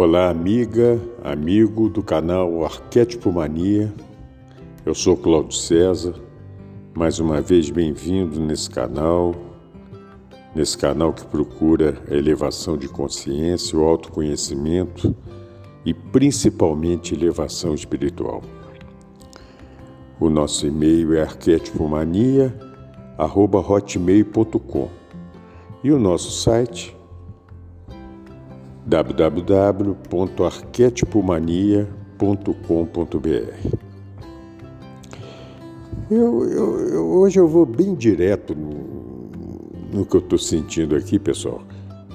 Olá, amiga, amigo do canal Arquétipo Mania. Eu sou Cláudio César. Mais uma vez bem-vindo nesse canal, nesse canal que procura a elevação de consciência, o autoconhecimento e principalmente elevação espiritual. O nosso e-mail é arquétipomania@hotmail.com e o nosso site www.arquetipomania.com.br. Eu, eu, eu, hoje eu vou bem direto no, no que eu estou sentindo aqui, pessoal.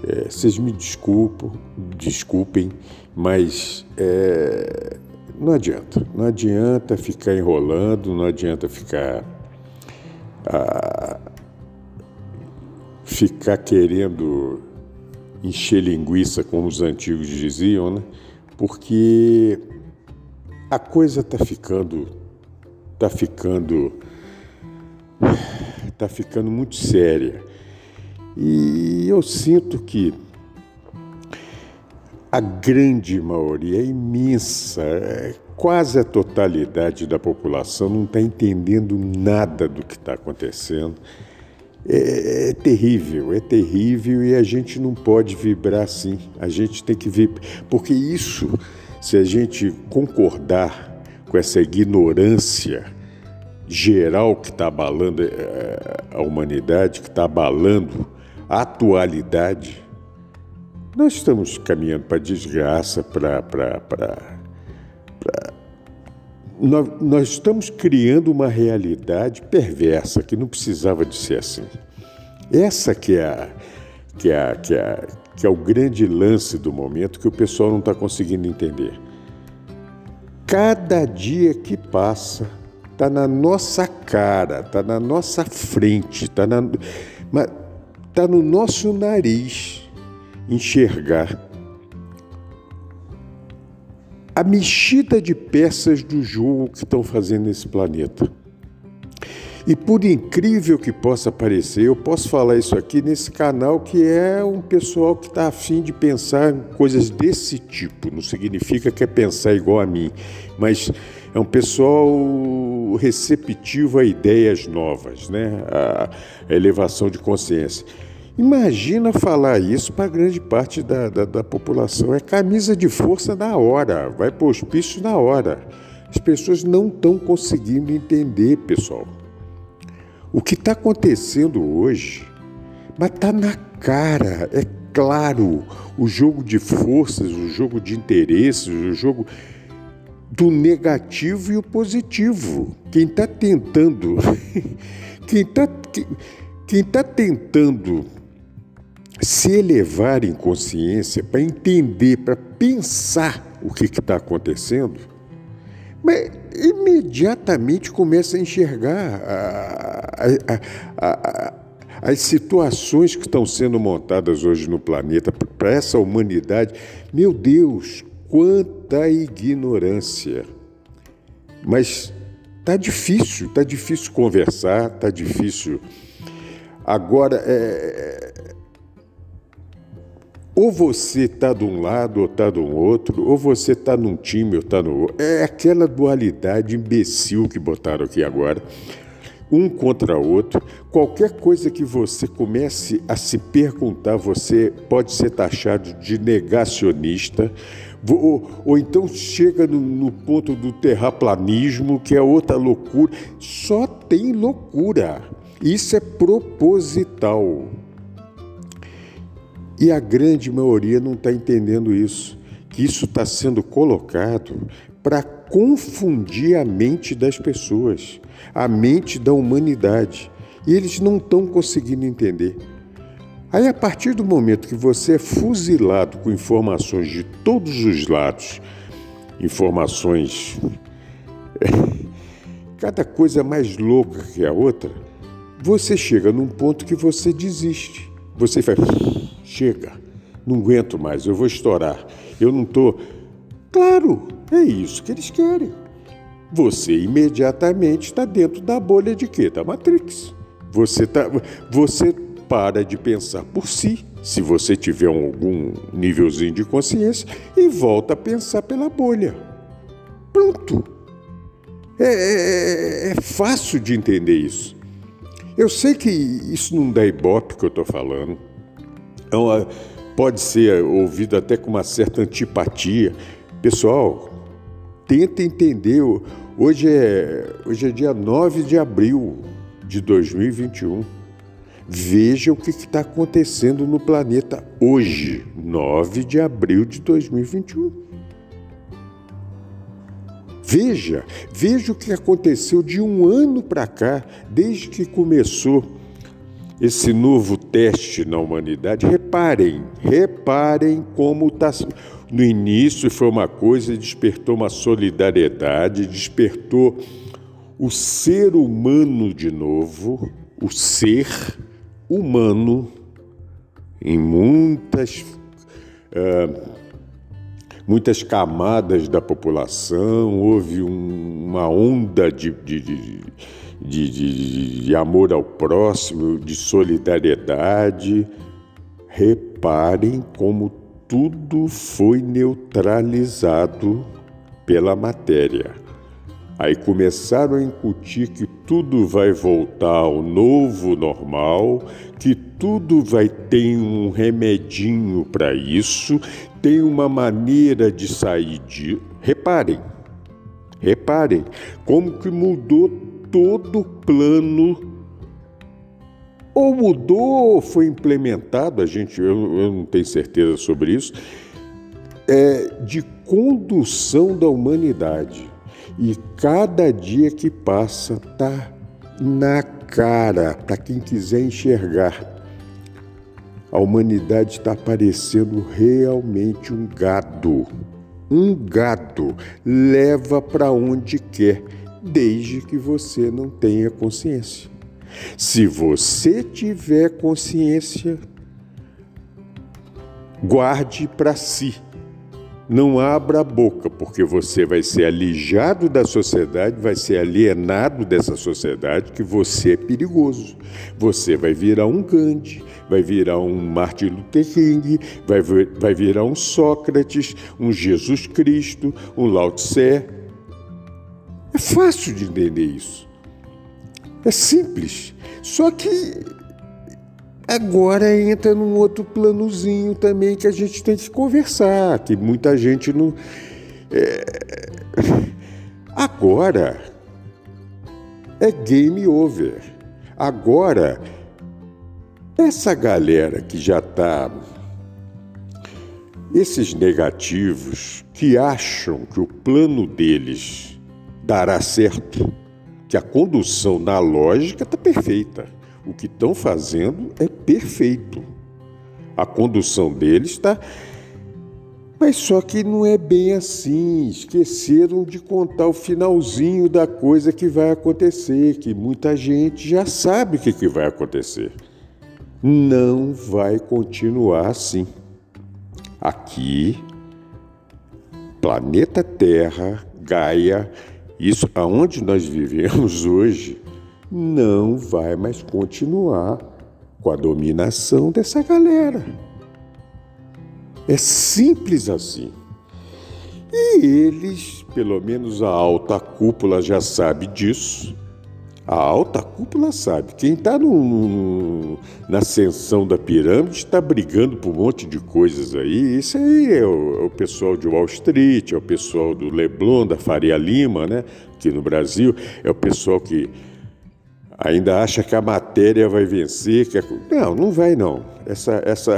É, vocês me desculpem, desculpem, mas é, não adianta. Não adianta ficar enrolando, não adianta ficar ah, ficar querendo encher linguiça, como os antigos diziam, né? porque a coisa está ficando, está ficando, está ficando muito séria. E eu sinto que a grande maioria, a imensa, quase a totalidade da população não está entendendo nada do que está acontecendo é, é, terrível, é terrível e a gente não pode vibrar assim. A gente tem que vibrar, porque isso, se a gente concordar com essa ignorância geral que está abalando é, a humanidade, que está abalando a atualidade, nós estamos caminhando para desgraça, para nós, nós estamos criando uma realidade perversa que não precisava de ser assim. Essa que é, a, que é, a, que é, que é o grande lance do momento que o pessoal não está conseguindo entender. Cada dia que passa está na nossa cara, está na nossa frente, está tá no nosso nariz enxergar a mexida de peças do jogo que estão fazendo nesse planeta. E por incrível que possa parecer, eu posso falar isso aqui nesse canal que é um pessoal que está afim de pensar em coisas desse tipo. Não significa que é pensar igual a mim, mas é um pessoal receptivo a ideias novas, né? a elevação de consciência. Imagina falar isso para grande parte da, da, da, população. É camisa de força na hora, vai para o hospício na hora. As pessoas não estão conseguindo entender, pessoal. O que está acontecendo hoje, mas está na cara, é claro, o jogo de forças, o jogo de interesses, o jogo do negativo e o positivo. Quem está tentando, quem está quem tá tentando se elevar em consciência para entender, para pensar o que está acontecendo, mas imediatamente começa a enxergar a, a, a, as situações que estão sendo montadas hoje no planeta para essa humanidade. Meu Deus, quanta ignorância! Mas tá difícil, tá difícil conversar, tá difícil. Agora, é, ou você está de um lado ou está do outro, ou você está num time ou está no outro. É aquela dualidade imbecil que botaram aqui agora, um contra o outro. Qualquer coisa que você comece a se perguntar, você pode ser taxado de negacionista, ou, ou então chega no, no ponto do terraplanismo, que é outra loucura. Só tem loucura. Isso é proposital. E a grande maioria não está entendendo isso, que isso está sendo colocado para confundir a mente das pessoas, a mente da humanidade. E eles não estão conseguindo entender. Aí, a partir do momento que você é fuzilado com informações de todos os lados, informações. cada coisa mais louca que a outra, você chega num ponto que você desiste. Você faz, chega, não aguento mais, eu vou estourar. Eu não estou. Claro, é isso que eles querem. Você imediatamente está dentro da bolha de quê? Da Matrix. Você, tá, você para de pensar por si, se você tiver algum nívelzinho de consciência, e volta a pensar pela bolha. Pronto. É, é, é, é fácil de entender isso. Eu sei que isso não dá ibope que eu estou falando. É uma, pode ser ouvido até com uma certa antipatia. Pessoal, tenta entender. Hoje é, hoje é dia 9 de abril de 2021. Veja o que está acontecendo no planeta hoje, 9 de abril de 2021. Veja, veja o que aconteceu de um ano para cá, desde que começou esse novo teste na humanidade. Reparem, reparem como está. No início foi uma coisa, despertou uma solidariedade, despertou o ser humano de novo, o ser humano em muitas, uh, muitas camadas da população, houve um, uma onda de, de, de, de, amor ao próximo, de solidariedade. Reparem como tudo foi neutralizado pela matéria. Aí começaram a incutir que tudo vai voltar ao novo normal, que tudo vai ter um remedinho para isso, tem uma maneira de sair de. Reparem, reparem como que mudou todo o plano. Ou mudou, ou foi implementado, a gente, eu, eu não tenho certeza sobre isso, é, de condução da humanidade e cada dia que passa tá na cara para quem quiser enxergar. A humanidade está parecendo realmente um gado. Um gado leva para onde quer, desde que você não tenha consciência. Se você tiver consciência, guarde para si não abra a boca, porque você vai ser alijado da sociedade, vai ser alienado dessa sociedade, que você é perigoso. Você vai virar um Gandhi, vai virar um Martin Luther King, vai, vai virar um Sócrates, um Jesus Cristo, um Lao Tse. É fácil de entender isso. É simples. Só que Agora entra num outro planozinho também que a gente tem que conversar, que muita gente não. É... Agora é game over. Agora, essa galera que já está. Esses negativos que acham que o plano deles dará certo, que a condução na lógica está perfeita o que estão fazendo é perfeito. A condução deles está. Mas só que não é bem assim. Esqueceram de contar o finalzinho da coisa que vai acontecer, que muita gente já sabe o que, que vai acontecer. Não vai continuar assim. Aqui, planeta Terra, Gaia, isso aonde nós vivemos hoje, não vai mais continuar com a dominação dessa galera. É simples assim. E eles, pelo menos a alta cúpula já sabe disso. A alta cúpula sabe. Quem está na ascensão da pirâmide está brigando por um monte de coisas aí. Isso aí é o, é o, pessoal de Wall Street, é o pessoal do Leblon, da Faria Lima, né? aqui no Brasil. É o pessoal que ainda acha que a matéria vai vencer. Que a... Não, não vai não. Essa, essa...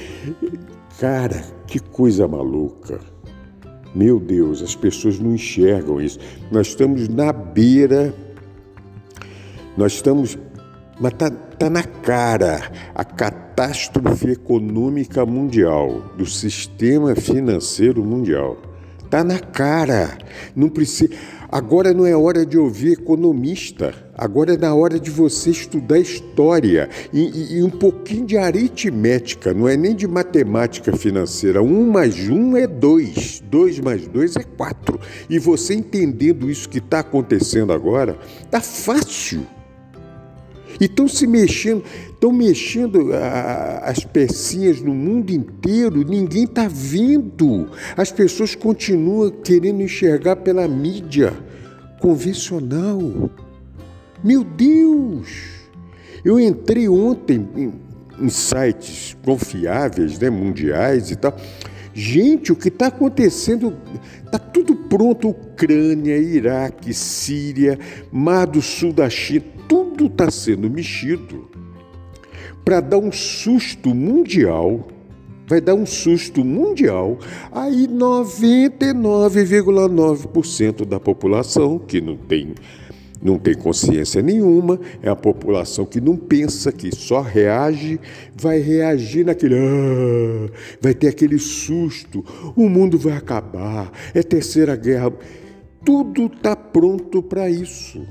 Cara, que coisa maluca. Meu Deus, as pessoas não enxergam isso. Nós estamos na beira, nós estamos, mas tá tá na cara a catástrofe econômica mundial, do sistema financeiro mundial. Tá na cara. Não precisa. Agora não é hora de ouvir economista. Agora é na hora de você estudar história e, e, e, um pouquinho de aritmética, não é nem de matemática financeira. Um mais um é dois, dois mais dois é quatro. E você entendendo isso que está acontecendo agora, tá fácil. E estão se mexendo, estão mexendo as pecinhas no mundo inteiro, ninguém está vendo. As pessoas continuam querendo enxergar pela mídia convencional. Meu Deus! Eu entrei ontem em, em sites confiáveis, né, mundiais e tal. Gente, o que está acontecendo? Está tudo pronto: Ucrânia, Iraque, Síria, Mar do Sul da China tudo está sendo mexido para dar um susto mundial. Vai dar um susto mundial. Aí 99,9% da população que não tem não tem consciência nenhuma, é a população que não pensa, que só reage, vai reagir naquele. Ah, vai ter aquele susto, o mundo vai acabar, é terceira guerra. Tudo está pronto para isso.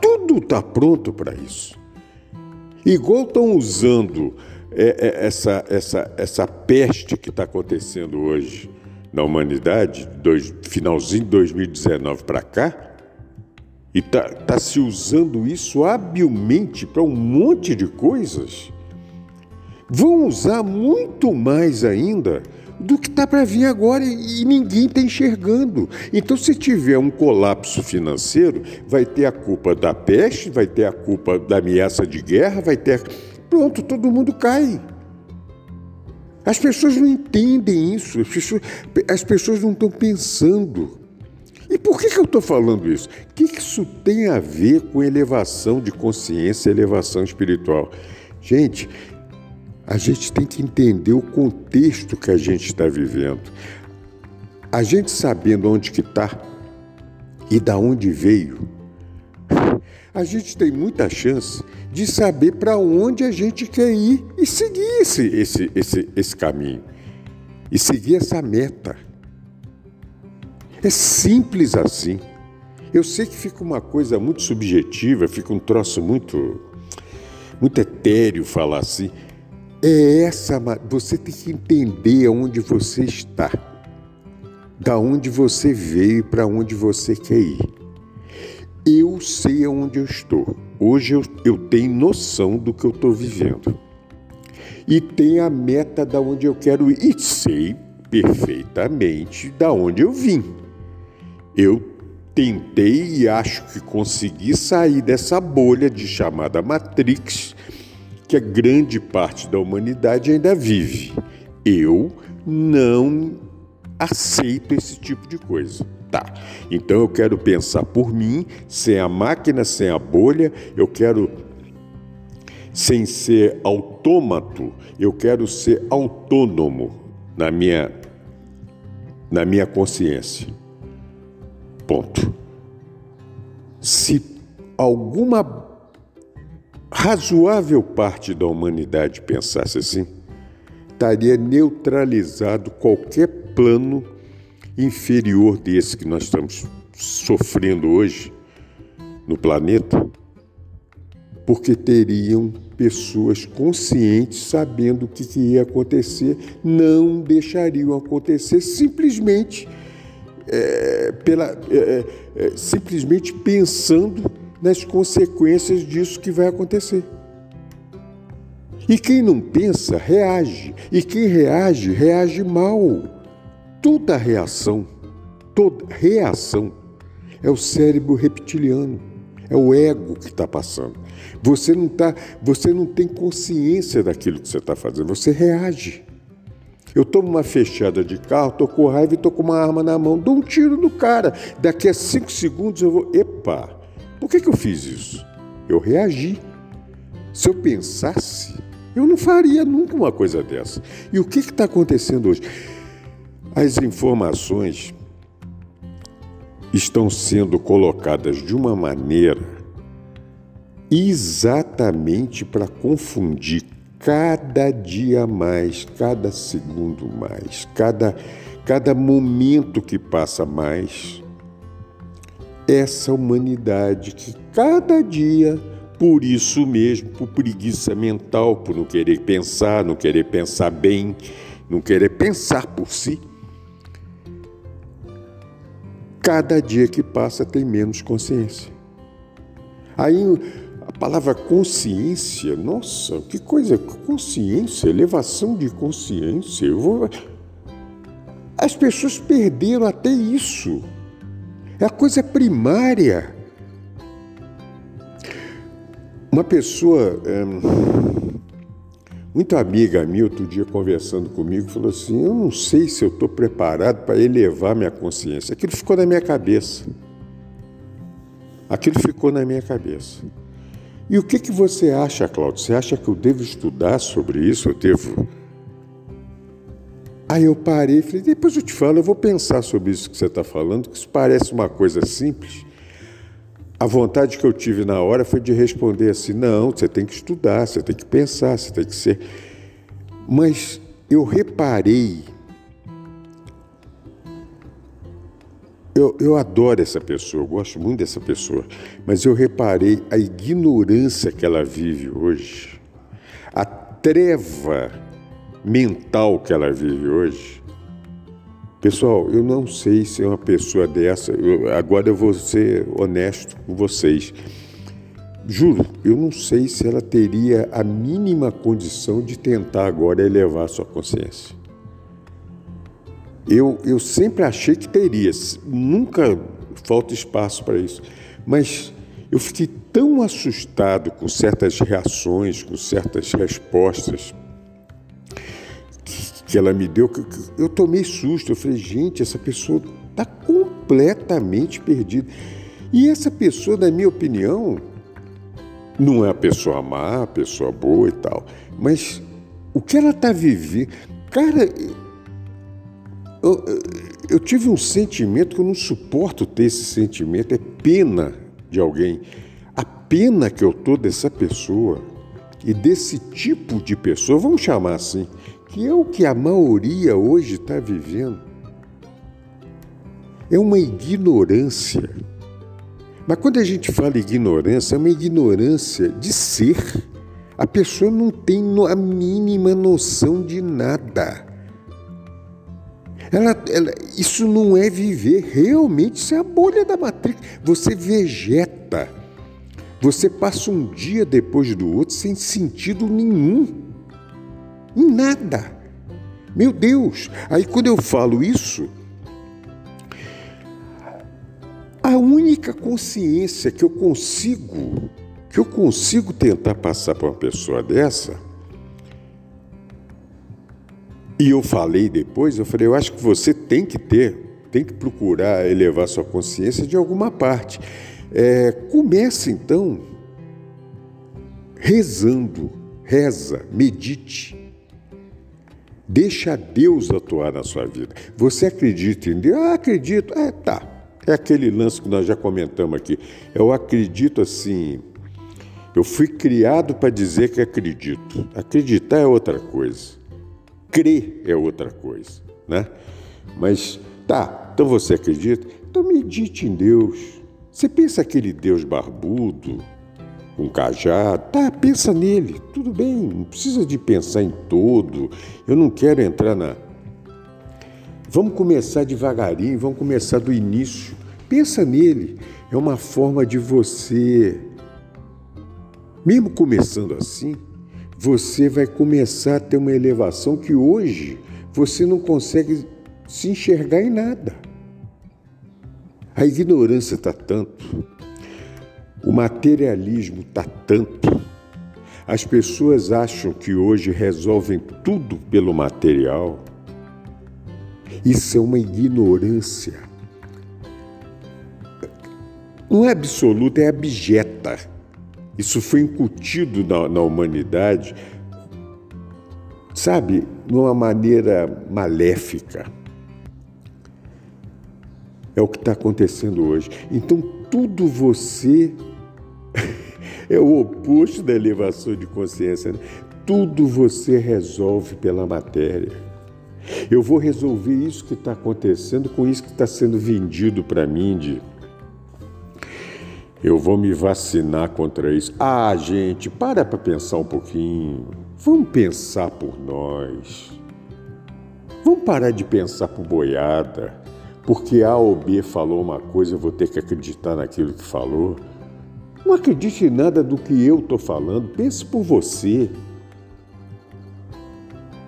Tudo está pronto para isso. Igual estão usando é, é, essa, essa, essa peste que está acontecendo hoje na humanidade, dois, finalzinho de 2019 para cá, e está tá se usando isso habilmente para um monte de coisas, vão usar muito mais ainda do que está para vir agora e ninguém está enxergando. Então, se tiver um colapso financeiro, vai ter a culpa da peste, vai ter a culpa da ameaça de guerra, vai ter. Pronto, todo mundo cai. As pessoas não entendem isso, as pessoas, as pessoas não estão pensando. E por que, que eu estou falando isso? O que, que isso tem a ver com elevação de consciência, elevação espiritual? Gente, a gente tem que entender o contexto que a gente está vivendo. A gente sabendo onde que está e da onde veio, a gente tem muita chance de saber para onde a gente quer ir e seguir esse, esse, esse, esse caminho e seguir essa meta. É simples assim. Eu sei que fica uma coisa muito subjetiva, fica um troço muito, muito etéreo falar assim, é essa, você tem que entender aonde você está, da onde você veio e para onde você quer ir. Eu sei aonde eu estou. Hoje eu, eu tenho noção do que eu estou vivendo. E tenho a meta da onde eu quero ir. E sei perfeitamente da onde eu vim. Eu tentei e acho que consegui sair dessa bolha de chamada Matrix que a grande parte da humanidade ainda vive. Eu não aceito esse tipo de coisa. Tá. Então eu quero pensar por mim, sem a máquina, sem a bolha, eu quero sem ser autômato, eu quero ser autônomo na minha na minha consciência. Ponto. Se alguma razoável parte da humanidade pensasse assim, estaria neutralizado qualquer plano inferior desse que nós estamos sofrendo hoje no planeta, porque teriam pessoas conscientes, sabendo o que ia acontecer, não deixariam acontecer simplesmente é, pela, é, é, simplesmente pensando nas consequências disso que vai acontecer. E quem não pensa, reage. E quem reage, reage mal. Toda reação, toda reação é o cérebro reptiliano, é o ego que está passando. Você não, tá, você não tem consciência daquilo que você está fazendo, você reage. Eu tomo uma fechada de carro, estou com raiva e estou com uma arma na mão, dou um tiro no cara. Daqui a cinco segundos eu vou. Epa! Por que, que eu fiz isso? Eu reagi. Se eu pensasse, eu não faria nunca uma coisa dessa. E o que está acontecendo hoje? As informações estão sendo colocadas de uma maneira exatamente para confundir cada dia mais, cada segundo mais, cada, cada momento que passa mais, essa humanidade que cada dia, por isso mesmo, por preguiça mental, por não querer pensar, não querer pensar bem, não querer pensar por si, cada dia que passa tem menos consciência. Aí a palavra consciência, nossa, que coisa, consciência, elevação de consciência. Vou... As pessoas perderam até isso. É a coisa primária. Uma pessoa, é, muito amiga minha, outro dia conversando comigo, falou assim: Eu não sei se eu estou preparado para elevar minha consciência. Aquilo ficou na minha cabeça. Aquilo ficou na minha cabeça. E o que, que você acha, Cláudio? Você acha que eu devo estudar sobre isso? Eu devo. Aí eu parei e falei: depois eu te falo, eu vou pensar sobre isso que você está falando, que isso parece uma coisa simples. A vontade que eu tive na hora foi de responder assim: não, você tem que estudar, você tem que pensar, você tem que ser. Mas eu reparei Eu, eu adoro essa pessoa, eu gosto muito dessa pessoa, mas eu reparei a ignorância que ela vive hoje, a treva mental que ela vive hoje. Pessoal, eu não sei se uma pessoa dessa, eu, agora eu vou ser honesto com vocês. Juro, eu não sei se ela teria a mínima condição de tentar agora elevar sua consciência. Eu, eu sempre achei que teria, nunca falta espaço para isso. Mas eu fiquei tão assustado com certas reações, com certas respostas que, ela me deu, eu tomei susto. Eu falei, gente, essa pessoa está completamente perdida. E essa pessoa, na minha opinião, não é a pessoa má, a pessoa boa e tal, mas o que ela está vivendo. Cara, eu, eu, tive um sentimento que eu não suporto ter esse sentimento, é pena de alguém. A pena que eu tô dessa pessoa e desse tipo de pessoa, vamos chamar assim, que é o que a maioria hoje está vivendo. É uma ignorância. Mas quando a gente fala ignorância, é uma ignorância de ser. A pessoa não tem a mínima noção de nada. Ela, ela, isso não é viver, realmente isso é a bolha da matriz. Você vegeta, você passa um dia depois do outro sem sentido nenhum, em nada. Meu Deus! Aí quando eu falo isso, a única consciência que eu consigo, que eu consigo tentar passar para uma pessoa dessa, e eu falei depois, eu falei, eu acho que você tem que ter, tem que procurar elevar sua consciência de alguma parte. É, comece então rezando, reza, medite. Deixa Deus atuar na sua vida. Você acredita em Deus? Ah, acredito. É, tá. É aquele lance que nós já comentamos aqui. Eu acredito assim. Eu fui criado para dizer que acredito. Acreditar é outra coisa. Crer é outra coisa, né? Mas tá, então você acredita? Então medite em Deus. Você pensa aquele Deus barbudo, com cajado, tá, pensa nele, tudo bem, não precisa de pensar em todo. Eu não quero entrar na. Vamos começar devagarinho, vamos começar do início. Pensa nele, é uma forma de você, mesmo começando assim, você vai começar a ter uma elevação que hoje você não consegue se enxergar em nada. A ignorância está tanto, o materialismo está tanto, as pessoas acham que hoje resolvem tudo pelo material. Isso é uma ignorância. Não é absoluta, é abjeta. Isso foi incutido na, na humanidade, sabe, de uma maneira maléfica. É o que está acontecendo hoje. Então, tudo você. É o oposto da elevação de consciência. Né? Tudo você resolve pela matéria. Eu vou resolver isso que está acontecendo com isso que está sendo vendido para mim de eu vou me vacinar contra isso. Ah, gente, para para pensar um pouquinho. Vamos pensar por nós. Vamos parar de pensar por boiada. Porque A ou B falou uma coisa, eu vou ter que acreditar naquilo que falou. Não acredite em nada do que eu estou falando. Pense por você.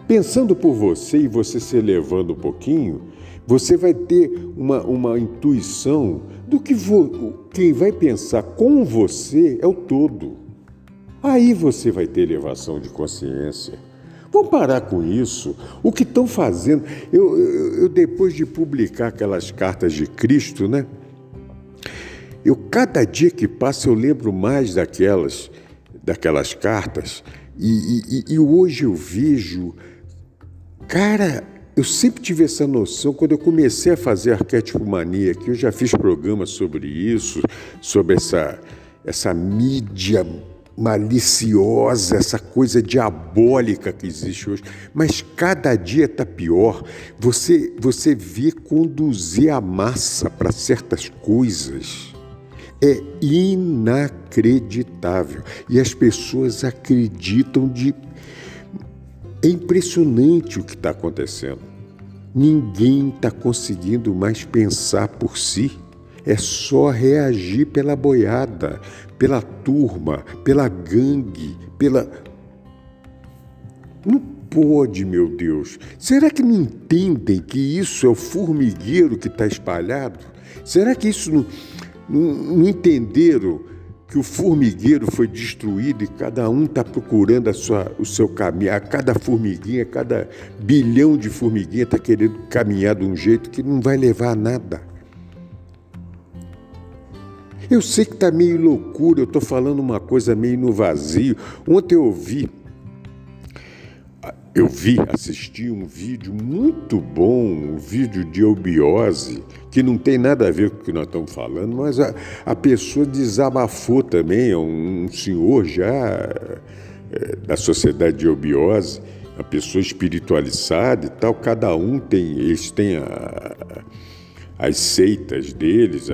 Pensando por você e você se elevando um pouquinho, você vai ter uma, uma intuição do que vo, quem vai pensar com você é o todo. Aí você vai ter elevação de consciência. Vamos parar com isso. O que estão fazendo? Eu, eu, eu, depois de publicar aquelas cartas de Cristo, né? Eu cada dia que passa eu lembro mais daquelas, daquelas cartas e, e, e hoje eu vejo, cara, eu sempre tive essa noção quando eu comecei a fazer arquétipo mania, que eu já fiz programas sobre isso, sobre essa essa mídia maliciosa, essa coisa diabólica que existe hoje. Mas cada dia está pior. Você, você vê conduzir a massa para certas coisas. É inacreditável. E as pessoas acreditam de. É impressionante o que está acontecendo. Ninguém está conseguindo mais pensar por si. É só reagir pela boiada, pela turma, pela gangue, pela. Não pode, meu Deus. Será que não entendem que isso é o formigueiro que está espalhado? Será que isso não, não, entenderam que o formigueiro foi destruído e cada um está procurando sua, o seu caminho, a cada formiguinha, cada bilhão de formiguinha está querendo caminhar de um jeito que não vai levar a nada. Eu sei que está meio loucura, eu estou falando uma coisa meio no vazio. Ontem eu vi, eu vi, assisti um vídeo muito bom, um vídeo de eubiose, que não tem nada a ver com o que nós estamos falando, mas a, a pessoa desabafou também, é um, um senhor já é, da sociedade de eubiose, uma pessoa espiritualizada e tal, cada um tem, eles têm a, as seitas deles,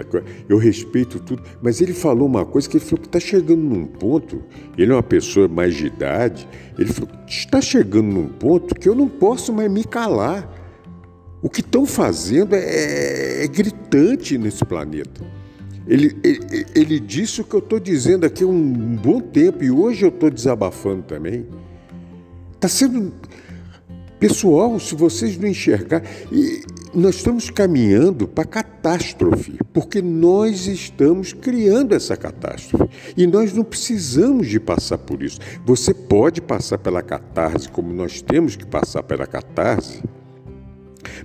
eu respeito tudo, mas ele falou uma coisa que ele falou que está chegando num ponto, ele é uma pessoa mais de idade, ele falou está chegando num ponto que eu não posso mais me calar. O que estão fazendo é, é, gritante nesse planeta. Ele, ele, ele disse o que eu estou dizendo aqui há um bom tempo e hoje eu estou desabafando também. Está sendo. Pessoal, se vocês não enxergar. Nós estamos caminhando para catástrofe, porque nós estamos criando essa catástrofe. E nós não precisamos de passar por isso. Você pode passar pela catarse, como nós temos que passar pela catarse,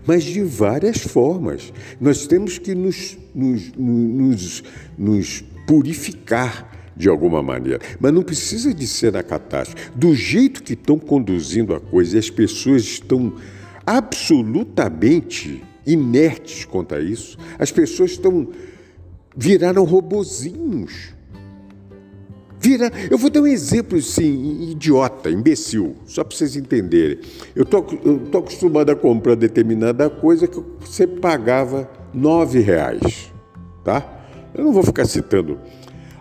mas de várias formas. Nós temos que nos, nos, nos, nos purificar de alguma maneira. Mas não precisa de ser na catástrofe. Do jeito que estão conduzindo a coisa, e as pessoas estão absolutamente inertes contra isso. As pessoas estão viraram robozinhos. Vira, eu vou dar um exemplo assim, idiota, imbecil, só para vocês entenderem. Eu tô, tô acostumado a comprar determinada coisa que você pagava nove reais, tá? Eu não vou ficar citando.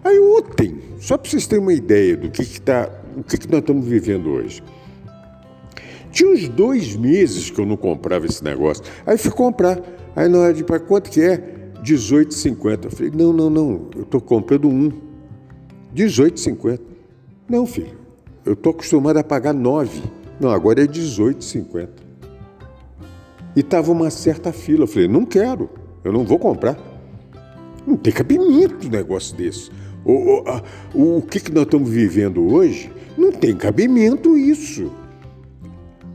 Aí ontem, só para vocês terem uma ideia do que, que, tá, o que, que nós estamos vivendo hoje. Tinha uns dois meses que eu não comprava esse negócio. Aí fui comprar. Aí na hora de para quanto que é? 18,50. Eu falei, não, não, não, eu estou comprando um. 18,50. Não, filho, eu estou acostumado a pagar 9. Não, agora é 18,50. E estava uma certa fila. Eu falei, não quero, eu não vou comprar. Não tem cabimento um negócio desse. O, o, o que, que nós estamos vivendo hoje? Não tem cabimento isso.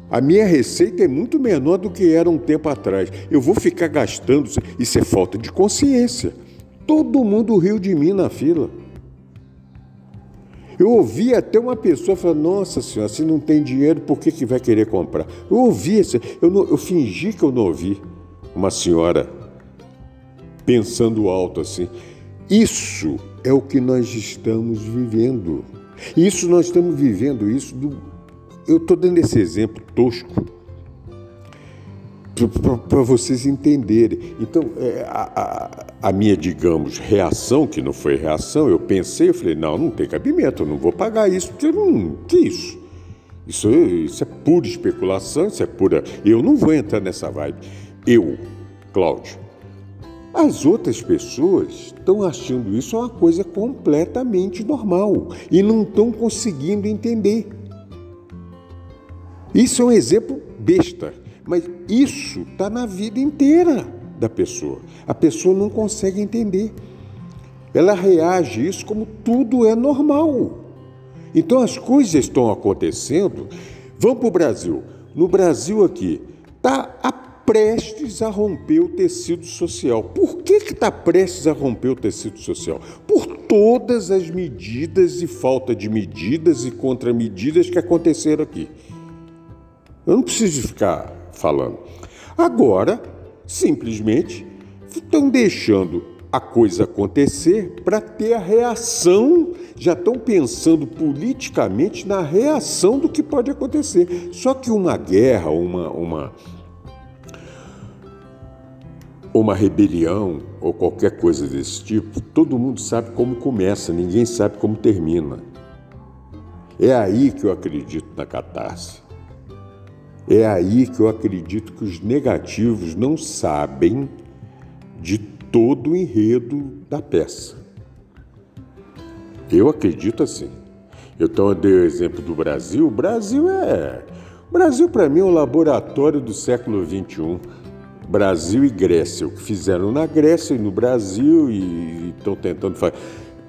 A minha receita é muito menor do que era um tempo atrás. Eu vou ficar gastando, isso é falta de consciência. Todo mundo riu de mim na fila. Eu ouvi até uma pessoa falar: Nossa senhora, se não tem dinheiro, por que, que vai querer comprar? Eu ouvi, eu, não, eu fingi que eu não ouvi uma senhora pensando alto assim. Isso é o que nós estamos vivendo. Isso nós estamos vivendo isso do... eu estou dando esse exemplo tosco para vocês entenderem. Então, é, a, a, a, minha, digamos, reação, que não foi reação, eu pensei, eu falei, não, não tem cabimento, eu não vou pagar isso, porque não, que isso? Isso, isso é pura especulação, isso é pura. Eu não vou entrar nessa vibe. Eu, Cláudio. As outras pessoas estão achando isso uma coisa completamente normal e não estão conseguindo entender. Isso é um exemplo besta mas isso está na vida inteira da pessoa. A pessoa não consegue entender. Ela reage isso como tudo é normal. Então as coisas estão acontecendo. Vamos para o Brasil. No Brasil aqui, está prestes a romper o tecido social. Por que está prestes a romper o tecido social? Por todas as medidas e falta de medidas e contramedidas que aconteceram aqui. Eu não preciso ficar falando. Agora, simplesmente estão deixando a coisa acontecer para ter a reação, já estão pensando politicamente na reação do que pode acontecer. Só que uma guerra, uma, uma, uma rebelião ou qualquer coisa desse tipo, todo mundo sabe como começa, ninguém sabe como termina. É aí que eu acredito na catarse. É aí que eu acredito que os negativos não sabem de todo o enredo da peça. Eu acredito assim. Então eu dei o exemplo do Brasil. O Brasil é. O Brasil, para mim, é um laboratório do século XXI. Brasil e Grécia. O que fizeram na Grécia e no Brasil e estão tentando fazer.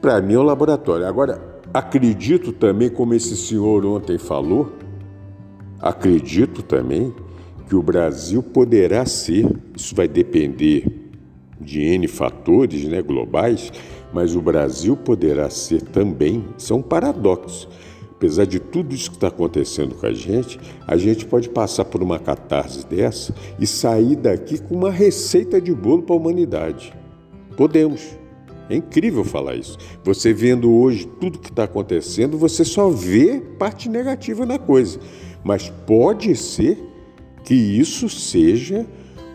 Para mim é um laboratório. Agora, acredito também, como esse senhor ontem falou, Acredito também que o Brasil poderá ser, isso vai depender de N fatores né, globais, mas o Brasil poderá ser também, isso é um paradoxo. Apesar de tudo isso que está acontecendo com a gente, a gente pode passar por uma catarse dessa e sair daqui com uma receita de bolo para a humanidade. Podemos. É incrível falar isso. Você vendo hoje tudo que está acontecendo, você só vê parte negativa na coisa. Mas pode ser que isso seja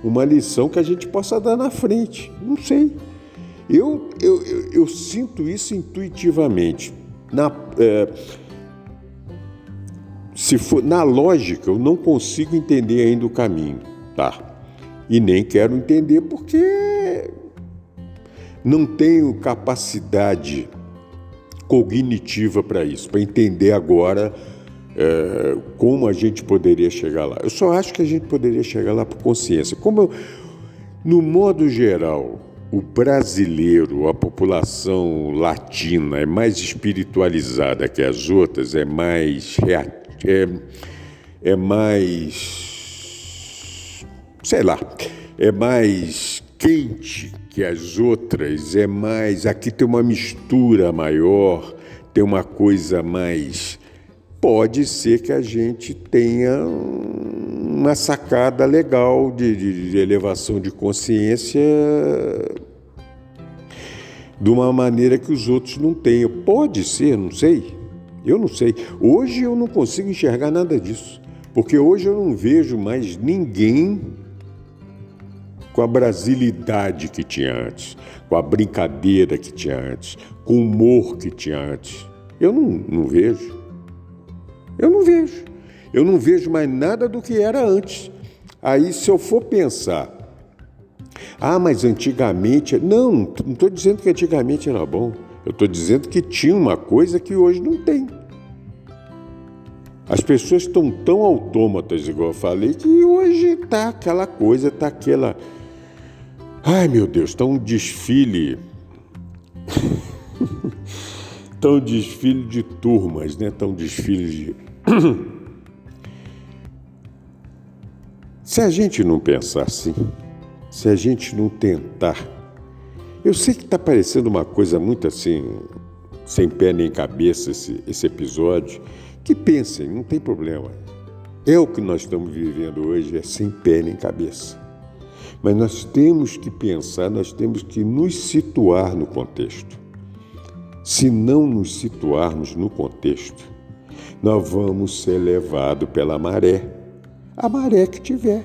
uma lição que a gente possa dar na frente. Não sei. Eu, eu, eu, eu sinto isso intuitivamente. Na, é, se for, na lógica, eu não consigo entender ainda o caminho, tá? E nem quero entender porque não tenho capacidade cognitiva para isso, para entender agora é, como a gente poderia chegar lá. Eu só acho que a gente poderia chegar lá por consciência. Como eu, no modo geral, o brasileiro, a população latina é mais espiritualizada que as outras, é mais é, é mais sei lá, é mais quente que as outras, é mais aqui tem uma mistura maior, tem uma coisa mais pode ser que a gente tenha uma sacada legal de, de, de elevação de consciência de uma maneira que os outros não tenham. Pode ser, não sei. Eu não sei. Hoje eu não consigo enxergar nada disso, porque hoje eu não vejo mais ninguém com a brasilidade que tinha antes, com a brincadeira que tinha antes, com o humor que tinha antes. Eu não, não vejo. Eu não vejo. Eu não vejo mais nada do que era antes. Aí, se eu for pensar, ah, mas antigamente. Não, não estou dizendo que antigamente era bom. Eu estou dizendo que tinha uma coisa que hoje não tem. As pessoas estão tão autômatas, igual eu falei, que hoje está aquela coisa, está aquela. Ai meu Deus, está um desfile. Está um desfile de turmas, né? Está um desfile de Se a gente não pensar assim, se a gente não tentar, eu sei que está parecendo uma coisa muito assim, sem pé nem cabeça esse, esse episódio, que pensem, não tem problema. É o que nós estamos vivendo hoje, é sem pé nem cabeça. Mas nós temos que pensar, nós temos que nos situar no contexto. Se não nos situarmos no contexto, nós vamos ser levados pela maré, a maré que tiver.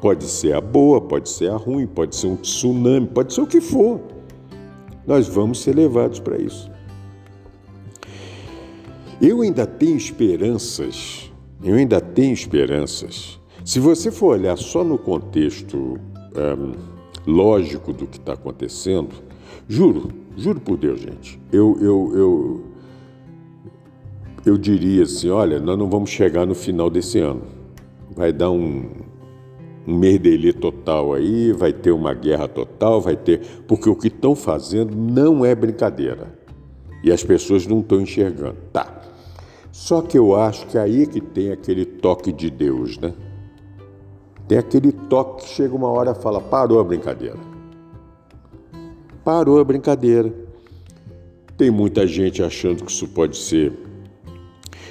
Pode ser a boa, pode ser a ruim, pode ser um tsunami, pode ser o que for. Nós vamos ser levados para isso. Eu ainda tenho esperanças, eu ainda tenho esperanças. Se você for olhar só no contexto um, lógico do que está acontecendo, juro, juro por Deus, gente, eu, eu, eu, eu diria assim: olha, nós não vamos chegar no final desse ano. Vai dar um, um merdelê total aí, vai ter uma guerra total, vai ter. Porque o que estão fazendo não é brincadeira. E as pessoas não estão enxergando. Tá. Só que eu acho que aí que tem aquele toque de Deus, né? Tem aquele toque que chega uma hora e fala: parou a brincadeira. Parou a brincadeira. Tem muita gente achando que isso pode ser,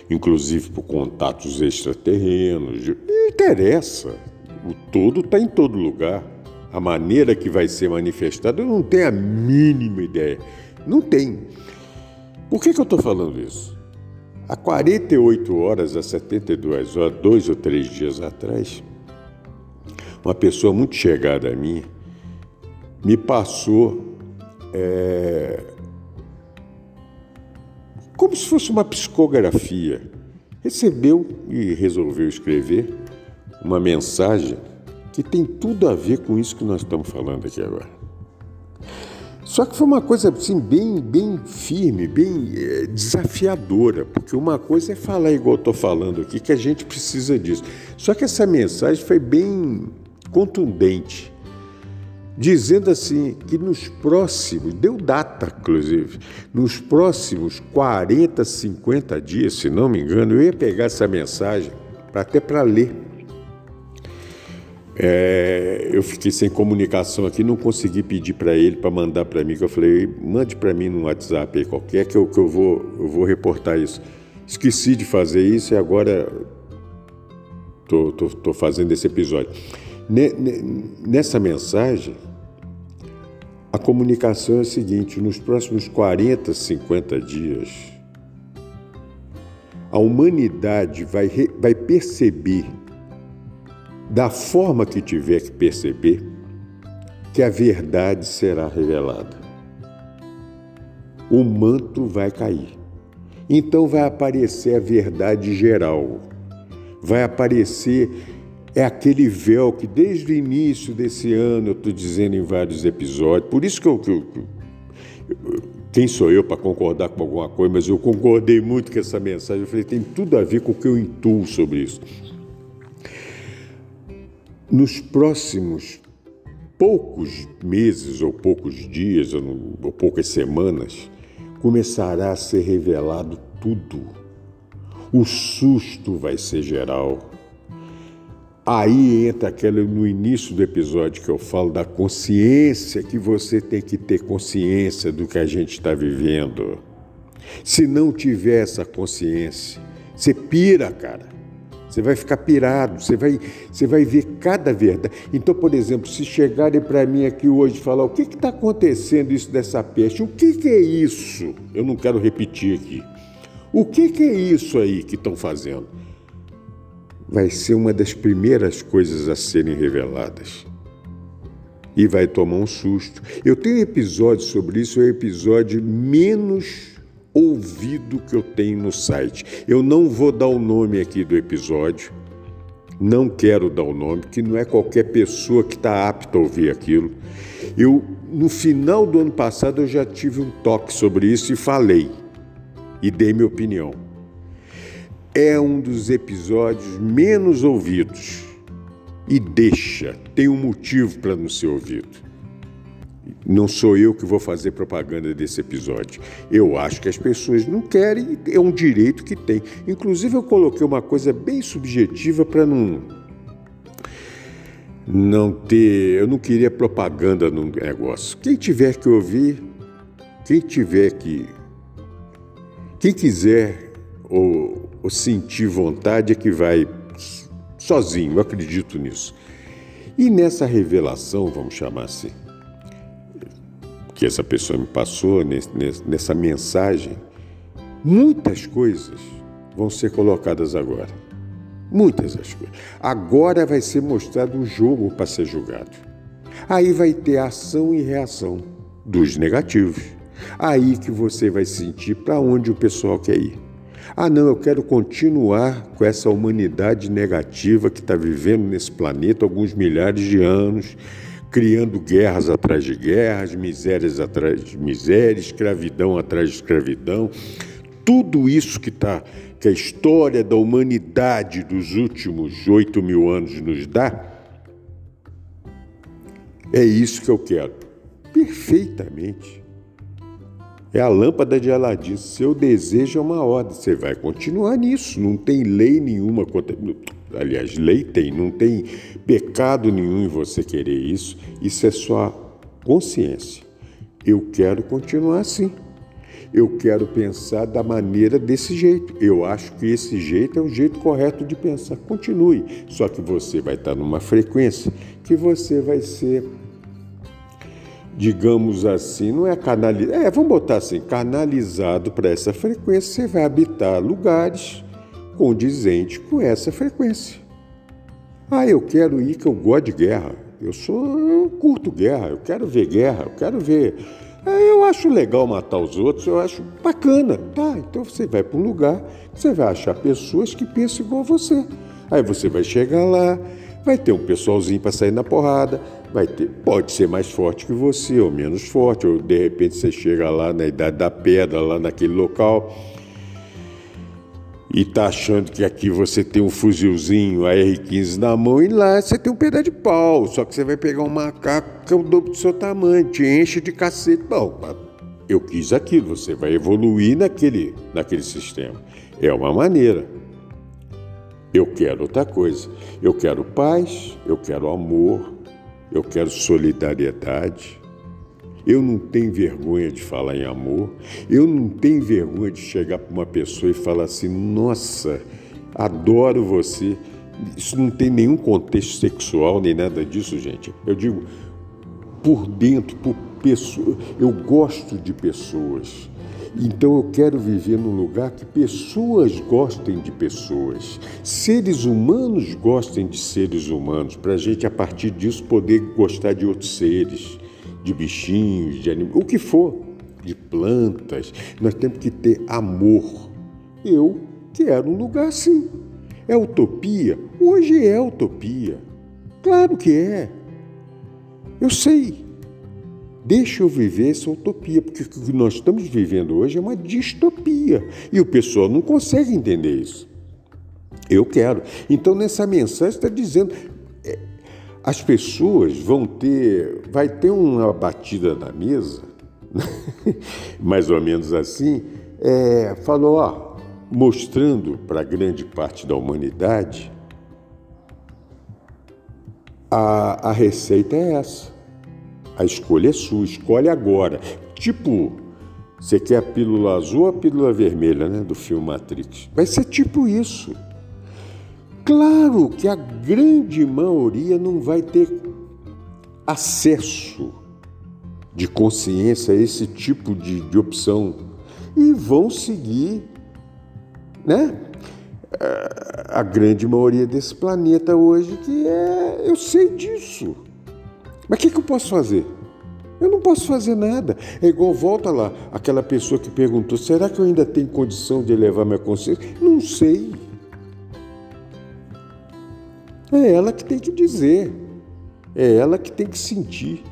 inclusive por contatos extraterrenos. Não interessa. O todo está em todo lugar. A maneira que vai ser manifestada, eu não tenho a mínima ideia. Não tem. Por que, que eu estou falando isso? Há 48 horas, há 72 horas, dois ou três dias atrás, uma pessoa muito chegada a mim me passou é, como se fosse uma psicografia. Recebeu e resolveu escrever uma mensagem que tem tudo a ver com isso que nós estamos falando aqui agora. Só que foi uma coisa assim bem, bem firme, bem é, desafiadora, porque uma coisa é falar igual eu estou falando aqui, que a gente precisa disso. Só que essa mensagem foi bem contundente, dizendo assim que nos próximos, deu data inclusive, nos próximos 40, 50 dias, se não me engano, eu ia pegar essa mensagem até para ler é, eu fiquei sem comunicação aqui, não consegui pedir para ele para mandar para mim, que eu falei, mande para mim no WhatsApp aí qualquer que eu, que eu, vou, eu vou reportar isso. Esqueci de fazer isso e agora tô, tô, tô fazendo esse episódio. Nessa mensagem, a comunicação é a seguinte: nos próximos 40, 50 dias, a humanidade vai, vai perceber da forma que tiver que perceber, que a verdade será revelada. O manto vai cair. Então vai aparecer a verdade geral. Vai aparecer é aquele véu que desde o início desse ano eu estou dizendo em vários episódios. Por isso que eu, que eu quem sou eu para concordar com alguma coisa, mas eu concordei muito com essa mensagem. Eu falei, tem tudo a ver com o que eu intuo sobre isso. Nos próximos poucos meses, ou poucos dias, ou poucas semanas, começará a ser revelado tudo. O susto vai ser geral. Aí entra aquela no início do episódio que eu falo da consciência, que você tem que ter consciência do que a gente está vivendo. Se não tiver essa consciência, você pira, cara. Você vai ficar pirado, você vai, você vai ver cada verdade. Então, por exemplo, se chegarem para mim aqui hoje e falar o que está acontecendo isso dessa peste, o que, que, é isso? Eu não quero repetir aqui. O que, que é isso aí que estão fazendo? Vai ser uma das primeiras coisas a serem reveladas. E vai tomar um susto. Eu tenho episódios sobre isso, é o episódio menos ouvido que eu tenho no site. Eu não vou dar o nome aqui do episódio, não quero dar o nome, que não é qualquer pessoa que está apta a ouvir aquilo. Eu, no final do ano passado, eu já tive um toque sobre isso e falei e dei minha opinião. É um dos episódios menos ouvidos e deixa, tem um motivo para não ser ouvido. Não sou eu que vou fazer propaganda desse episódio. Eu acho que as pessoas não querem, é um direito que tem. Inclusive, eu coloquei uma coisa bem subjetiva para não. Não ter. Eu não queria propaganda no negócio. Quem tiver que ouvir, quem tiver que. Quem quiser ou, ou sentir vontade é que vai sozinho, eu acredito nisso. E nessa revelação, vamos chamar assim, que essa pessoa me passou, nessa mensagem, muitas coisas vão ser colocadas agora. Muitas das coisas. Agora vai ser mostrado o jogo para ser julgado. Aí vai ter ação e reação dos negativos. Aí que você vai sentir para onde o pessoal quer ir. Ah, não, eu quero continuar com essa humanidade negativa que está vivendo nesse planeta alguns milhares de anos, criando guerras atrás de guerras, misérias atrás de misérias, escravidão atrás de escravidão. Tudo isso que está, que a história da humanidade dos últimos oito mil anos nos dá, é isso que eu quero. Perfeitamente. É a lâmpada de Aladim. Seu desejo é uma ordem. Você vai continuar nisso. Não tem lei nenhuma contra. Aliás, lei tem. Não tem pecado nenhum em você querer isso. Isso é sua consciência. Eu quero continuar assim. Eu quero pensar da maneira desse jeito. Eu acho que esse jeito é o jeito correto de pensar. Continue. Só que você vai estar numa frequência que você vai ser digamos assim, não é canalizado, é, vamos botar assim, canalizado para essa frequência, você vai habitar lugares condizentes com essa frequência. Ah, eu quero ir que eu gosto de guerra. Eu sou, eu curto guerra, eu quero ver guerra, eu quero ver. É, eu acho legal matar os outros, eu acho bacana. Tá, então você vai para um lugar, você vai achar pessoas que pensam igual a você. Aí você vai chegar lá, vai ter um pessoalzinho para sair na porrada, vai ter, pode ser mais forte que você ou menos forte, ou de repente você chega lá na idade da pedra, lá naquele local, e tá achando que aqui você tem um fuzilzinho AR-15 na mão e lá você tem um pedaço de pau, só que você vai pegar um macaco que é o dobro do seu tamanho, te enche de cacete. Bom, eu quis aquilo, você vai evoluir naquele, naquele sistema. É uma maneira. Eu quero outra coisa. Eu quero paz, eu quero amor, eu quero solidariedade. Eu não tenho vergonha de falar em amor. Eu não tenho vergonha de chegar para uma pessoa e falar assim: nossa, adoro você. Isso não tem nenhum contexto sexual nem nada disso, gente. Eu digo por dentro, por pessoa. Eu gosto de pessoas. Então eu quero viver num lugar que pessoas gostem de pessoas, seres humanos gostem de seres humanos, para a gente a partir disso poder gostar de outros seres, de bichinhos, de animais, o que for, de plantas. Nós temos que ter amor. Eu quero um lugar assim. É utopia? Hoje é utopia. Claro que é. Eu sei. Deixa eu viver essa utopia, porque o que nós estamos vivendo hoje é uma distopia e o pessoal não consegue entender isso. Eu quero. Então, nessa mensagem está dizendo, é, as pessoas vão ter, vai ter uma batida na mesa, mais ou menos assim, é, falou, ó, mostrando para grande parte da humanidade, a, a receita é essa. A escolha é sua, escolhe agora. Tipo, você quer a pílula azul ou a pílula vermelha, né, do filme Matrix? Vai ser tipo isso. Claro que a grande maioria não vai ter acesso de consciência a esse tipo de, de opção e vão seguir, né? A grande maioria desse planeta hoje que é, eu sei disso. Mas o que, que, eu posso fazer? Eu não posso fazer nada. É igual, volta lá, aquela pessoa que perguntou: será que eu ainda tenho condição de elevar minha consciência? Não sei. É ela que tem que dizer. É ela que tem que sentir.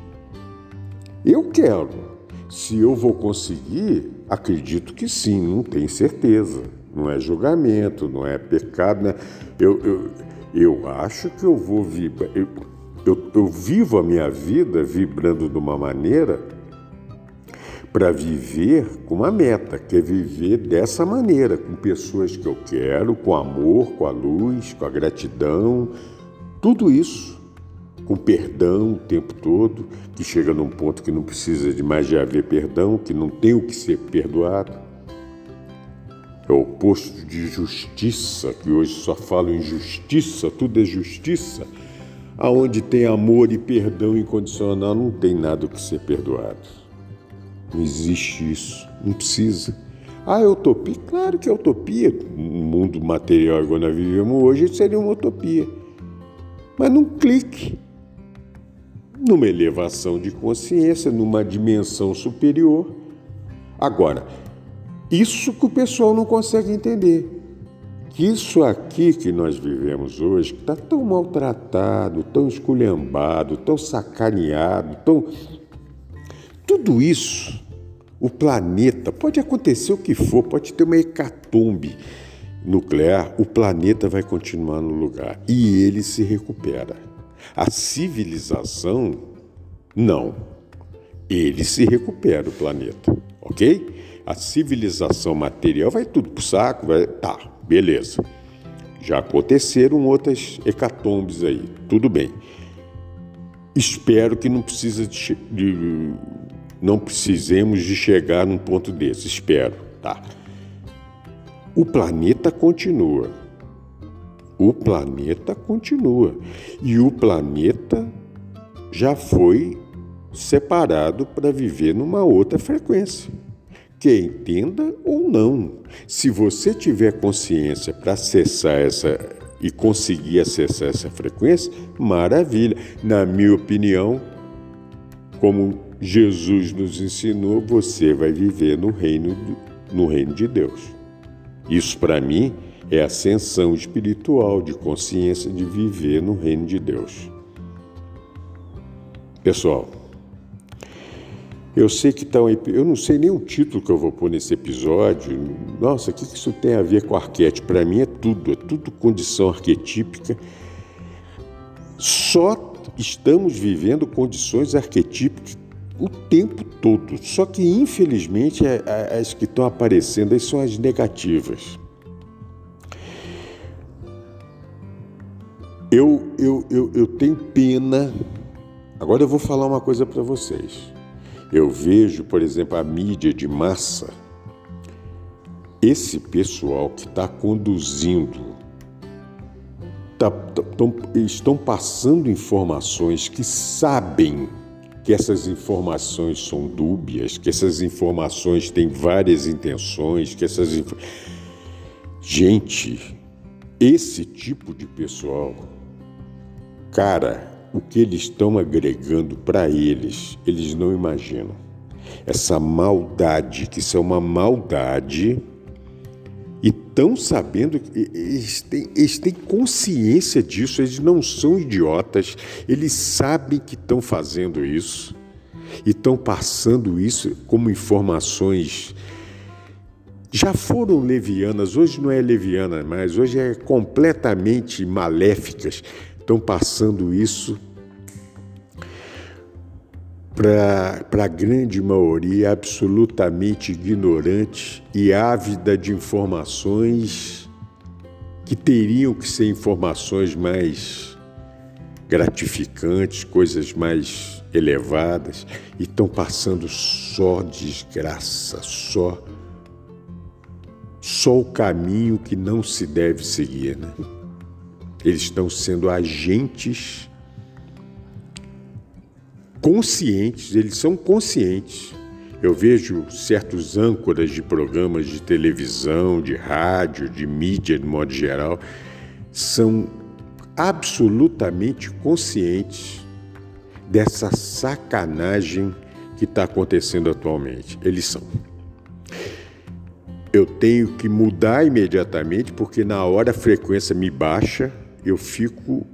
Eu quero. Se eu vou conseguir, acredito que sim, não tenho certeza. Não é julgamento, não é pecado. Né? Eu, eu, eu acho que eu vou vibrar. Eu, eu vivo a minha vida vibrando de uma maneira para viver com uma meta, que é viver dessa maneira, com pessoas que eu quero, com amor, com a luz, com a gratidão, tudo isso, com perdão o tempo todo, que chega num ponto que não precisa de mais de haver perdão, que não tem o que ser perdoado. É o oposto de justiça, que hoje só falo em justiça, tudo é justiça. Aonde tem amor e perdão incondicional, não tem nada que ser perdoado. Não existe isso, não precisa. Ah, é utopia? Claro que é utopia. No mundo material igual nós vivemos hoje, seria uma utopia. Mas num clique, numa elevação de consciência, numa dimensão superior. Agora, isso que o pessoal não consegue entender. Que isso aqui que nós vivemos hoje, que está tão maltratado, tão esculhambado, tão sacaneado, tão. Tudo isso, o planeta, pode acontecer o que for, pode ter uma hecatombe nuclear, o planeta vai continuar no lugar e ele se recupera. A civilização, não. Ele se recupera, o planeta, ok? A civilização material vai tudo pro saco, vai. Tá, beleza. Já aconteceram outras hecatombes aí, tudo bem. Espero que não precisa de, de não precisemos de chegar num ponto desse, espero, tá? O planeta continua. O planeta continua. E o planeta já foi separado para viver numa outra frequência. Que entenda ou não. Se você tiver consciência para acessar essa e conseguir acessar essa frequência, maravilha. Na minha opinião, como Jesus nos ensinou, você vai viver no reino, no reino de Deus. Isso, para mim, é ascensão espiritual de consciência de viver no reino de Deus. Pessoal, eu sei que está um, eu não sei nem o título que eu vou pôr nesse episódio. Nossa, o que isso tem a ver com arquétipo? Para mim é tudo, é tudo condição arquetípica. Só estamos vivendo condições arquetípicas o tempo todo. Só que, infelizmente, as que estão aparecendo aí são as negativas. Eu, eu, eu, eu tenho pena. Agora eu vou falar uma coisa para vocês. Eu vejo, por exemplo, a mídia de massa, esse pessoal que está conduzindo, tá, tão, estão passando informações que sabem que essas informações são dúbias, que essas informações têm várias intenções, que essas. Inf... Gente, esse tipo de pessoal, cara, o que eles estão agregando para eles, eles não imaginam. Essa maldade, que isso é uma maldade estão sabendo, eles têm, eles têm consciência disso, eles não são idiotas, eles sabem que estão fazendo isso e estão passando isso como informações. Já foram levianas, hoje não é leviana mais, hoje é completamente maléficas, estão passando isso para a grande maioria absolutamente ignorante e ávida de informações que teriam que ser informações mais gratificantes, coisas mais elevadas, e estão passando só desgraça, só só o caminho que não se deve seguir, né? Eles estão sendo agentes conscientes, eles são conscientes. Eu vejo certos âncoras de programas de televisão, de rádio, de mídia, de modo geral, são absolutamente conscientes dessa sacanagem que está acontecendo atualmente. Eles são. Eu tenho que mudar imediatamente, porque na hora a frequência me baixa, eu fico.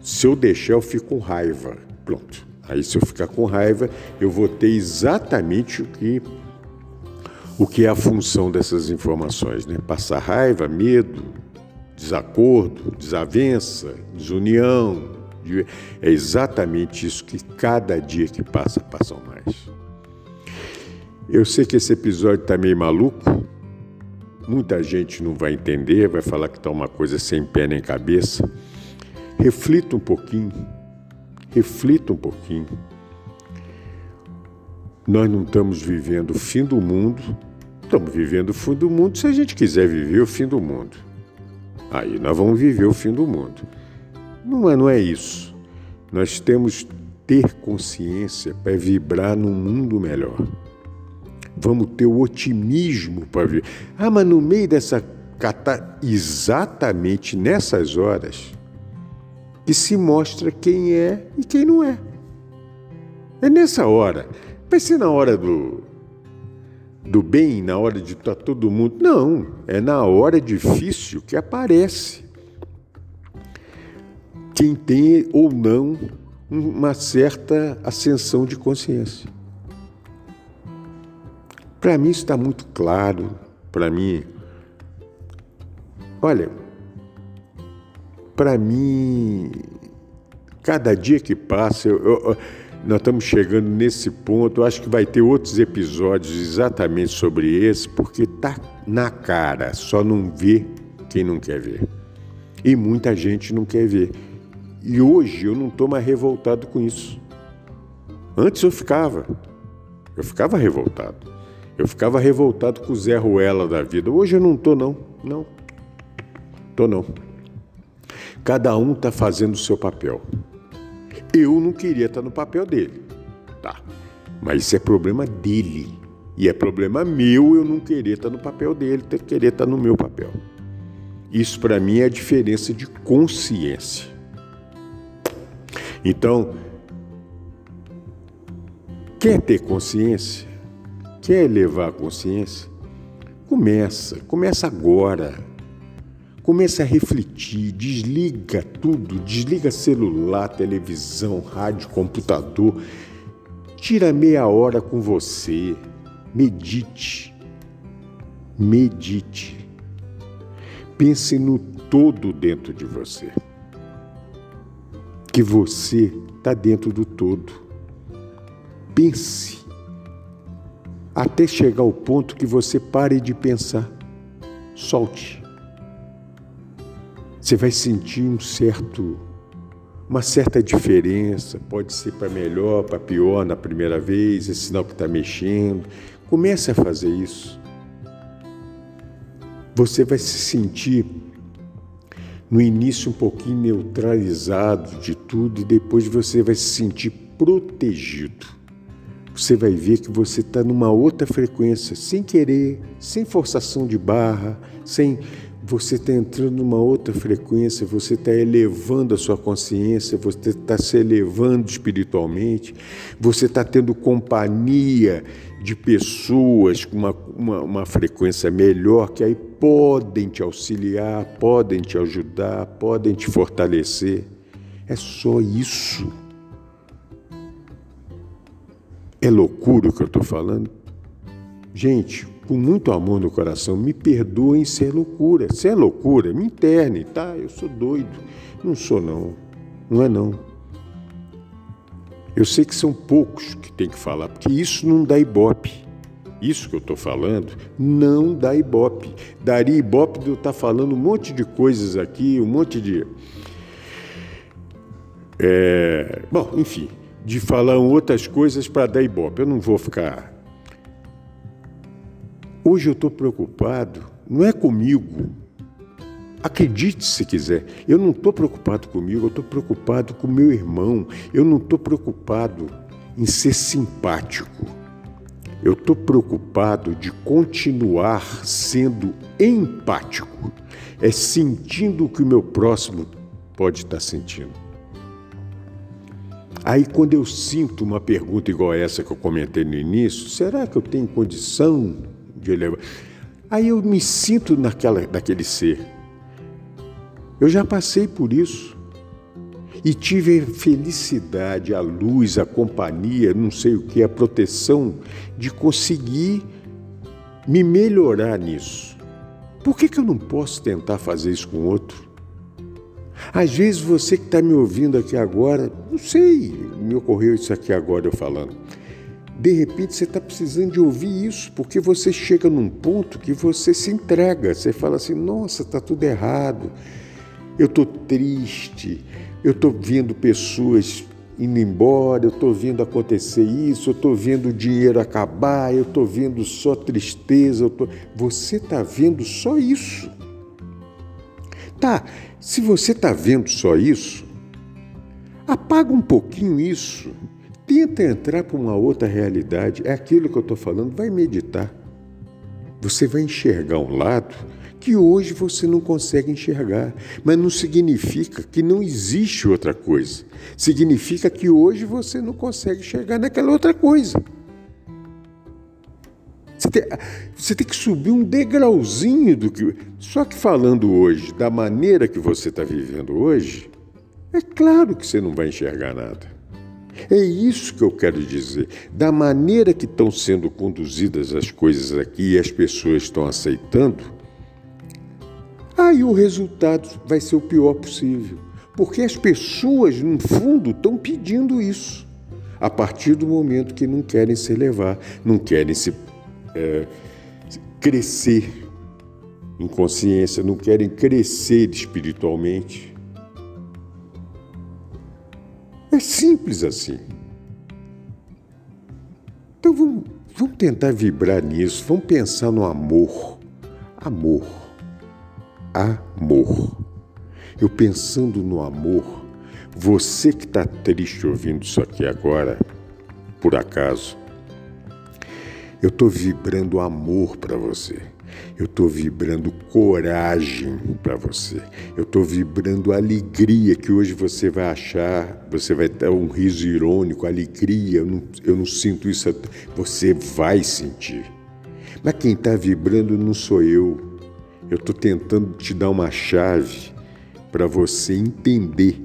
Se eu deixar, eu fico com raiva. Pronto. Aí, se eu ficar com raiva, eu vou ter exatamente o que o que é a função dessas informações, né? Passar raiva, medo, desacordo, desavença, desunião. É exatamente isso que cada dia que passa, passam mais. Eu sei que esse episódio está meio maluco, muita gente não vai entender, vai falar que está uma coisa sem pé nem cabeça. Reflita um pouquinho Reflita um pouquinho. Nós não estamos vivendo o fim do mundo, estamos vivendo o fim do mundo se a gente quiser viver o fim do mundo. Aí nós vamos viver o fim do mundo. Não é, não é isso. Nós temos ter consciência para vibrar num mundo melhor. Vamos ter o otimismo para ver. Ah, mas no meio dessa exatamente nessas horas que se mostra quem é e quem não é. É nessa hora. Vai ser na hora do do bem, na hora de estar todo mundo. Não, é na hora difícil que aparece quem tem ou não uma certa ascensão de consciência. Para mim está muito claro, para mim. Olha, para mim, cada dia que passa, eu, eu, nós estamos chegando nesse ponto. Acho que vai ter outros episódios exatamente sobre esse, porque tá na cara, só não vê quem não quer ver. E muita gente não quer ver. E hoje eu não estou mais revoltado com isso. Antes eu ficava. Eu ficava revoltado. Eu ficava revoltado com o Zé Ruela da vida. Hoje eu não estou, não. Não. Estou, não. Cada um está fazendo o seu papel. Eu não queria estar tá no papel dele. Tá. Mas isso é problema dele. E é problema meu eu não querer estar tá no papel dele, ter querer estar tá no meu papel. Isso para mim é a diferença de consciência. Então, quer ter consciência? Quer elevar a consciência? Começa, começa agora. Começa a refletir, desliga tudo, desliga celular, televisão, rádio, computador. Tira meia hora com você. Medite. Medite. Pense no todo dentro de você que você está dentro do todo. Pense até chegar ao ponto que você pare de pensar. Solte. Você vai sentir um certo uma certa diferença, pode ser para melhor, para pior na primeira vez, é sinal que está mexendo. Comece a fazer isso. Você vai se sentir no início um pouquinho neutralizado de tudo e depois você vai se sentir protegido. Você vai ver que você está numa outra frequência, sem querer, sem forçação de barra, sem você está entrando numa outra frequência, você está elevando a sua consciência, você está se elevando espiritualmente, você está tendo companhia de pessoas com uma, uma, uma, frequência melhor que aí podem te auxiliar, podem te ajudar, podem te fortalecer. É só isso. É loucura o que eu estou falando? Gente, com muito amor no coração, me perdoem se é loucura. Se é loucura, me interne, tá? Eu sou doido. Não sou, não. Não é, não. Eu sei que são poucos que tem que falar, porque isso não dá ibope. Isso que eu estou falando não dá ibope. Daria ibope de eu estar tá falando um monte de coisas aqui, um monte de. É... Bom, enfim, de falar outras coisas para dar ibope. Eu não vou ficar Hoje eu estou preocupado, não é comigo. Acredite se quiser, eu não estou preocupado comigo, eu estou preocupado com meu irmão. Eu não estou preocupado em ser simpático. Eu estou preocupado de continuar sendo empático, é sentindo o que o meu próximo pode estar sentindo. Aí, quando eu sinto uma pergunta igual essa que eu comentei no início, será que eu tenho condição de elevar. Aí eu me sinto naquela, naquele ser. Eu já passei por isso. E tive a felicidade, a luz, a companhia, não sei o que, a proteção de conseguir me melhorar nisso. Por que, que eu não posso tentar fazer isso com outro? Às vezes você que está me ouvindo aqui agora, não sei, me ocorreu isso aqui agora eu falando. De repente você está precisando de ouvir isso, porque você chega num ponto que você se entrega, você fala assim: nossa, está tudo errado, eu estou triste, eu estou vendo pessoas indo embora, eu estou vendo acontecer isso, eu estou vendo o dinheiro acabar, eu estou vendo só tristeza. Tô... Você está vendo só isso. Tá, se você está vendo só isso, Apaga um pouquinho isso. Tenta entrar para uma outra realidade. É aquilo que eu estou falando. Vai meditar. Você vai enxergar um lado que hoje você não consegue enxergar. Mas não significa que não existe outra coisa. Significa que hoje você não consegue enxergar naquela outra coisa. Você tem, você tem, que subir um degrauzinho do que. Só que falando hoje, da maneira que você está vivendo hoje, é claro que você não vai enxergar nada. É isso que eu quero dizer. Da maneira que estão sendo conduzidas as coisas aqui e as pessoas estão aceitando, aí o resultado vai ser o pior possível. Porque as pessoas, no fundo, estão pedindo isso. A partir do momento que não querem se elevar, não querem se é, crescer em consciência, não querem crescer espiritualmente. É simples assim. Então vamos, vamos tentar vibrar nisso, vamos pensar no amor. Amor. Amor. Eu pensando no amor, você que está triste ouvindo isso aqui agora, por acaso, eu estou vibrando amor para você. Eu estou vibrando coragem para você. Eu estou vibrando alegria que hoje você vai achar, você vai ter um riso irônico, alegria. Eu não, eu não sinto isso. Você vai sentir. Mas quem está vibrando não sou eu. Eu estou tentando te dar uma chave para você entender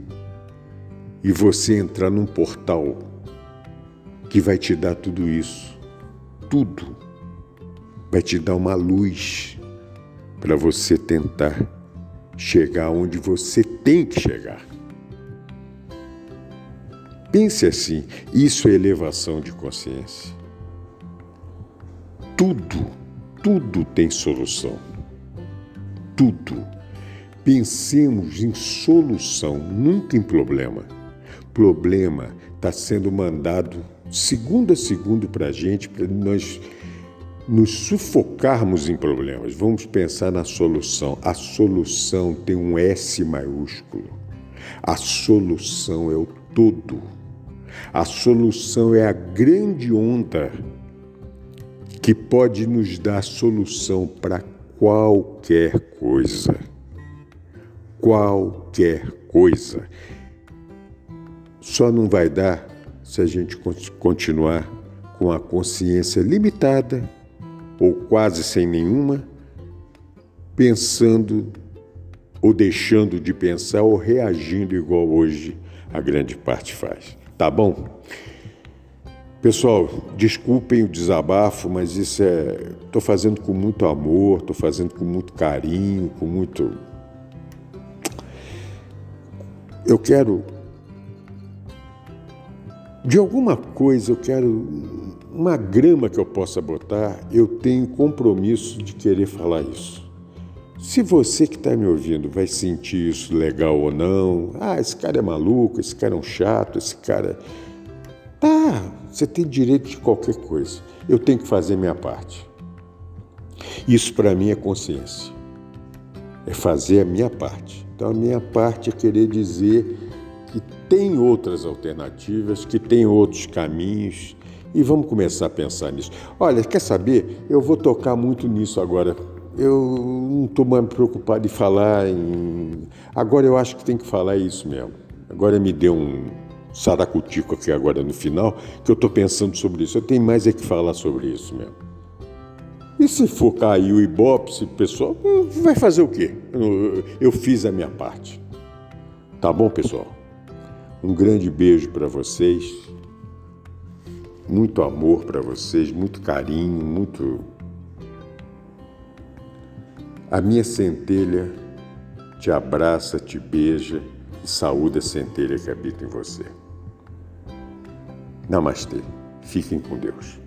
e você entrar num portal que vai te dar tudo isso. Tudo vai te dar uma luz para você tentar chegar onde você tem que chegar. Pense assim: isso é elevação de consciência. Tudo, tudo tem solução. Tudo. Pensemos em solução, nunca em problema. Problema está sendo mandado segundo a segundo para a gente, para nós nos sufocarmos em problemas, vamos pensar na solução. A solução tem um S maiúsculo. A solução é o todo. A solução é a grande onda que pode nos dar solução para qualquer coisa. Qualquer coisa. Só não vai dar se a gente continuar com a consciência limitada ou quase sem nenhuma, pensando ou deixando de pensar ou reagindo igual hoje a grande parte faz. Tá bom? Pessoal, desculpem o desabafo, mas isso é. Estou fazendo com muito amor, estou fazendo com muito carinho, com muito. Eu quero. De alguma coisa, eu quero uma grama que eu possa botar, eu tenho compromisso de querer falar isso. Se você que está me ouvindo vai sentir isso legal ou não, ah, esse cara é maluco, esse cara é um chato, esse cara. Tá, você tem direito de qualquer coisa. Eu tenho que fazer minha parte. Isso para mim é consciência. É fazer a minha parte. Então a minha parte é querer dizer que tem outras alternativas, que tem outros caminhos e vamos começar a pensar nisso. Olha, quer saber? Eu vou tocar muito nisso agora. Eu não estou mais preocupado em falar em. Agora eu acho que tem que falar isso mesmo. Agora me deu um saracutico aqui agora no final, que eu estou pensando sobre isso. Eu tenho mais é que falar sobre isso mesmo. E se for cair o Ibope, se pessoal. Vai fazer o quê? Eu fiz a minha parte. Tá bom, pessoal? Um grande beijo para vocês muito amor para vocês, muito carinho, muito. A minha centelha te abraça, te beija e saúda a centelha que habita em você. Namastê. Fiquem com Deus.